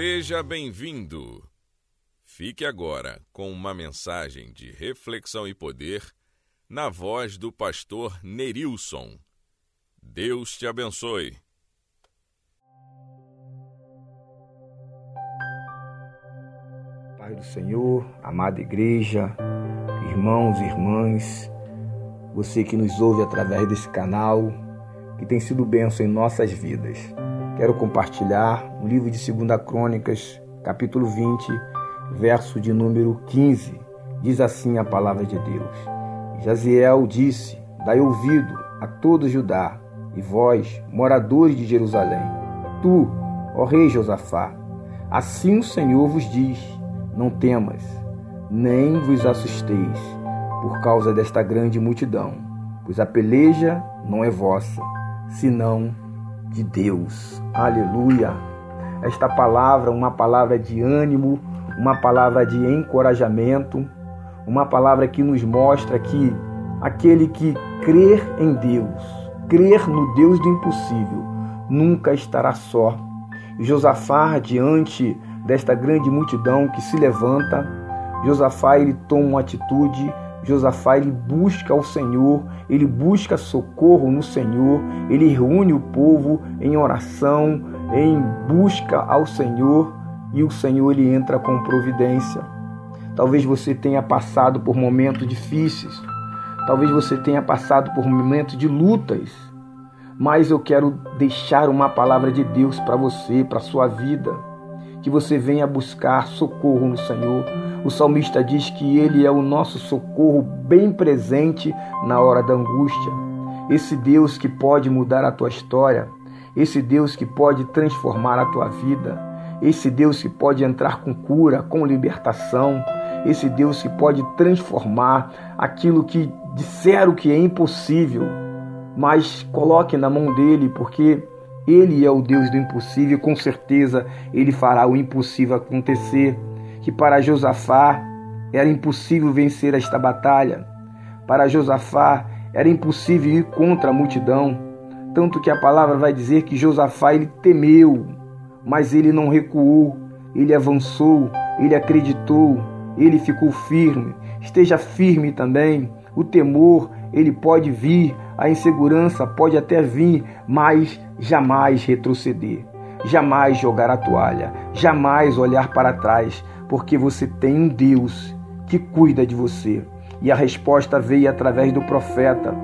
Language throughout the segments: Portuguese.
Seja bem-vindo. Fique agora com uma mensagem de reflexão e poder na voz do pastor Nerilson. Deus te abençoe. Pai do Senhor, amada igreja, irmãos e irmãs, você que nos ouve através desse canal, que tem sido bênção em nossas vidas. Quero compartilhar o livro de 2 Crônicas, capítulo 20, verso de número 15. Diz assim a palavra de Deus: Jaziel disse: Dai ouvido a todo Judá, e vós, moradores de Jerusalém, tu, ó rei Josafá, assim o Senhor vos diz: Não temas, nem vos assusteis, por causa desta grande multidão, pois a peleja não é vossa, senão de Deus. Aleluia. Esta palavra, uma palavra de ânimo, uma palavra de encorajamento, uma palavra que nos mostra que aquele que crer em Deus, crer no Deus do impossível, nunca estará só. Josafá, diante desta grande multidão que se levanta, Josafá ele toma uma atitude Josafá ele busca o Senhor, ele busca socorro no Senhor, ele reúne o povo em oração, em busca ao Senhor e o Senhor ele entra com providência. Talvez você tenha passado por momentos difíceis, talvez você tenha passado por momentos de lutas, mas eu quero deixar uma palavra de Deus para você, para sua vida, que você venha buscar socorro no Senhor o salmista diz que ele é o nosso socorro bem presente na hora da angústia. Esse Deus que pode mudar a tua história, esse Deus que pode transformar a tua vida, esse Deus que pode entrar com cura, com libertação, esse Deus que pode transformar aquilo que disseram que é impossível, mas coloque na mão dele, porque ele é o Deus do impossível e com certeza ele fará o impossível acontecer que para Josafá era impossível vencer esta batalha. Para Josafá era impossível ir contra a multidão, tanto que a palavra vai dizer que Josafá ele temeu, mas ele não recuou, ele avançou, ele acreditou, ele ficou firme. Esteja firme também. O temor, ele pode vir, a insegurança pode até vir, mas jamais retroceder, jamais jogar a toalha, jamais olhar para trás, porque você tem um Deus que cuida de você. E a resposta veio através do profeta.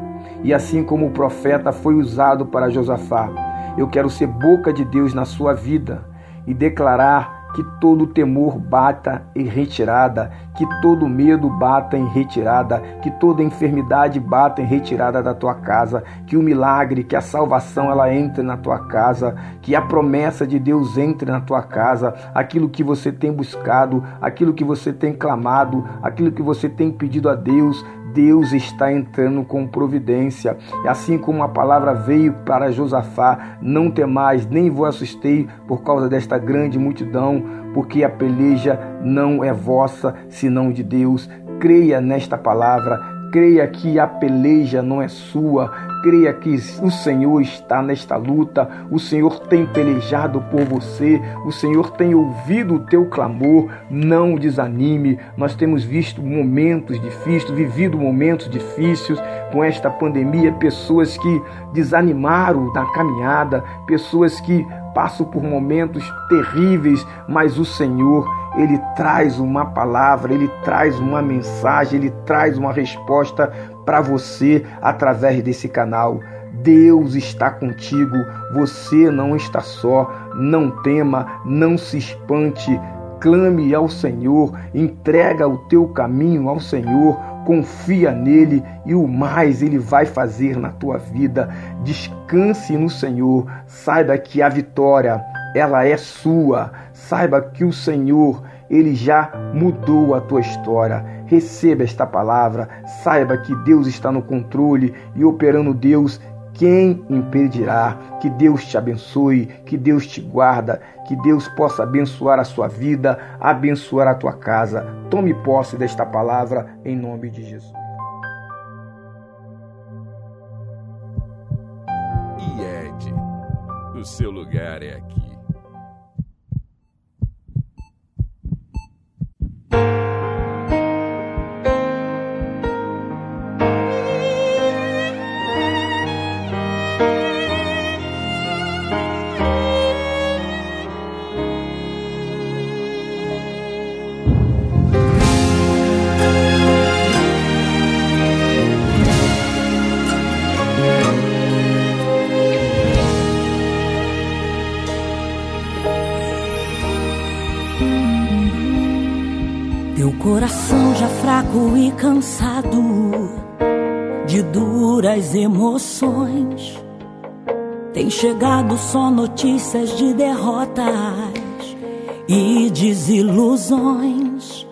E assim como o profeta foi usado para Josafá, eu quero ser boca de Deus na sua vida e declarar que todo temor bata em retirada, que todo medo bata em retirada, que toda enfermidade bata em retirada da tua casa, que o milagre, que a salvação ela entre na tua casa, que a promessa de Deus entre na tua casa, aquilo que você tem buscado, aquilo que você tem clamado, aquilo que você tem pedido a Deus, Deus está entrando com providência. E assim como a palavra veio para Josafá, não temais, nem vos assustei por causa desta grande multidão, porque a peleja não é vossa, senão de Deus. Creia nesta palavra, creia que a peleja não é sua, creia que o Senhor está nesta luta, o Senhor tem pelejado por você, o Senhor tem ouvido o teu clamor, não desanime. Nós temos visto momentos difíceis, vivido momentos difíceis com esta pandemia, pessoas que desanimaram na caminhada, pessoas que passam por momentos terríveis, mas o Senhor ele traz uma palavra, ele traz uma mensagem, ele traz uma resposta para você através desse canal. Deus está contigo, você não está só. Não tema, não se espante. Clame ao Senhor, entrega o teu caminho ao Senhor, confia nele e o mais ele vai fazer na tua vida. Descanse no Senhor, saiba que a vitória ela é sua. Saiba que o Senhor, ele já mudou a tua história. Receba esta palavra, saiba que Deus está no controle e operando Deus, quem impedirá? Que Deus te abençoe, que Deus te guarda, que Deus possa abençoar a sua vida, abençoar a tua casa. Tome posse desta palavra em nome de Jesus. IED, o seu lugar é aqui. Coração já fraco e cansado de duras emoções. Tem chegado só notícias de derrotas e desilusões.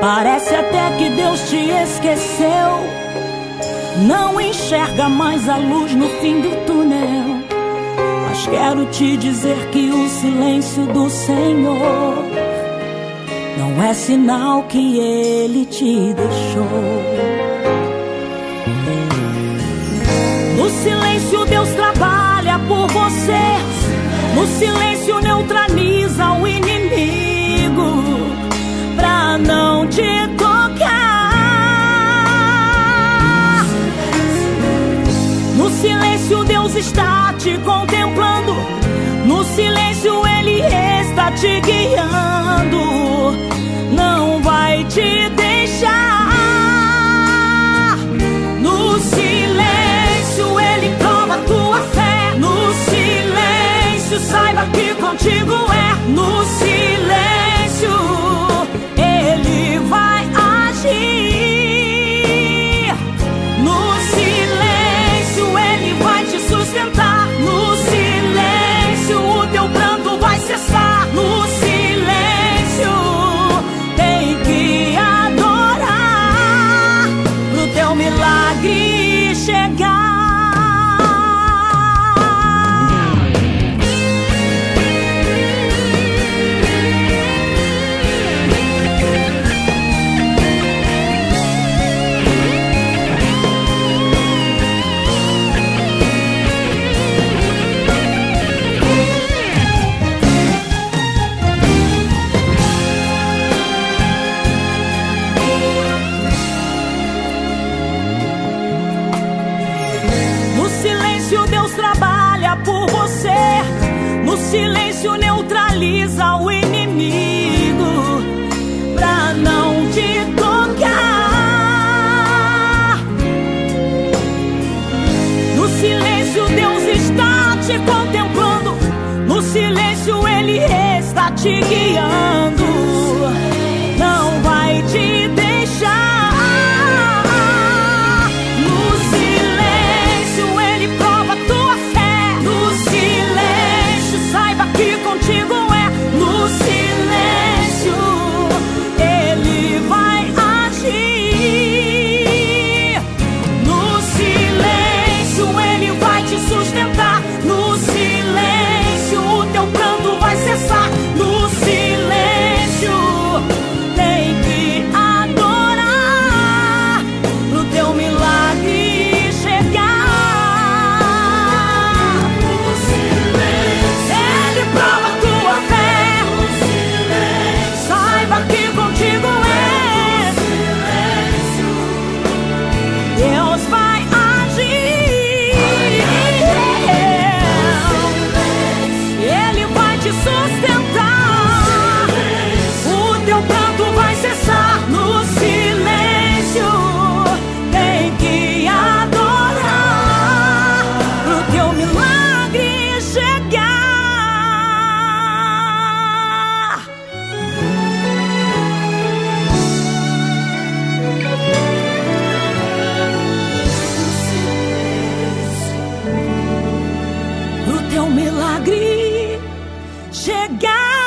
Parece até que Deus te esqueceu. Não enxerga mais a luz no fim do túnel. Mas quero te dizer que o silêncio do Senhor não é sinal que Ele te deixou. No silêncio, Deus trabalha por você. No silêncio, neutraliza o inimigo pra não te tocar. No silêncio, Deus está te contemplando. No silêncio, Ele está te guiando. Te deixar. No silêncio, Ele prova tua fé. No silêncio, saiba que contigo é. Silêncio, neutraliza o inimigo pra não te tocar. No silêncio, Deus está te contemplando. No silêncio, Ele está te guiando. God.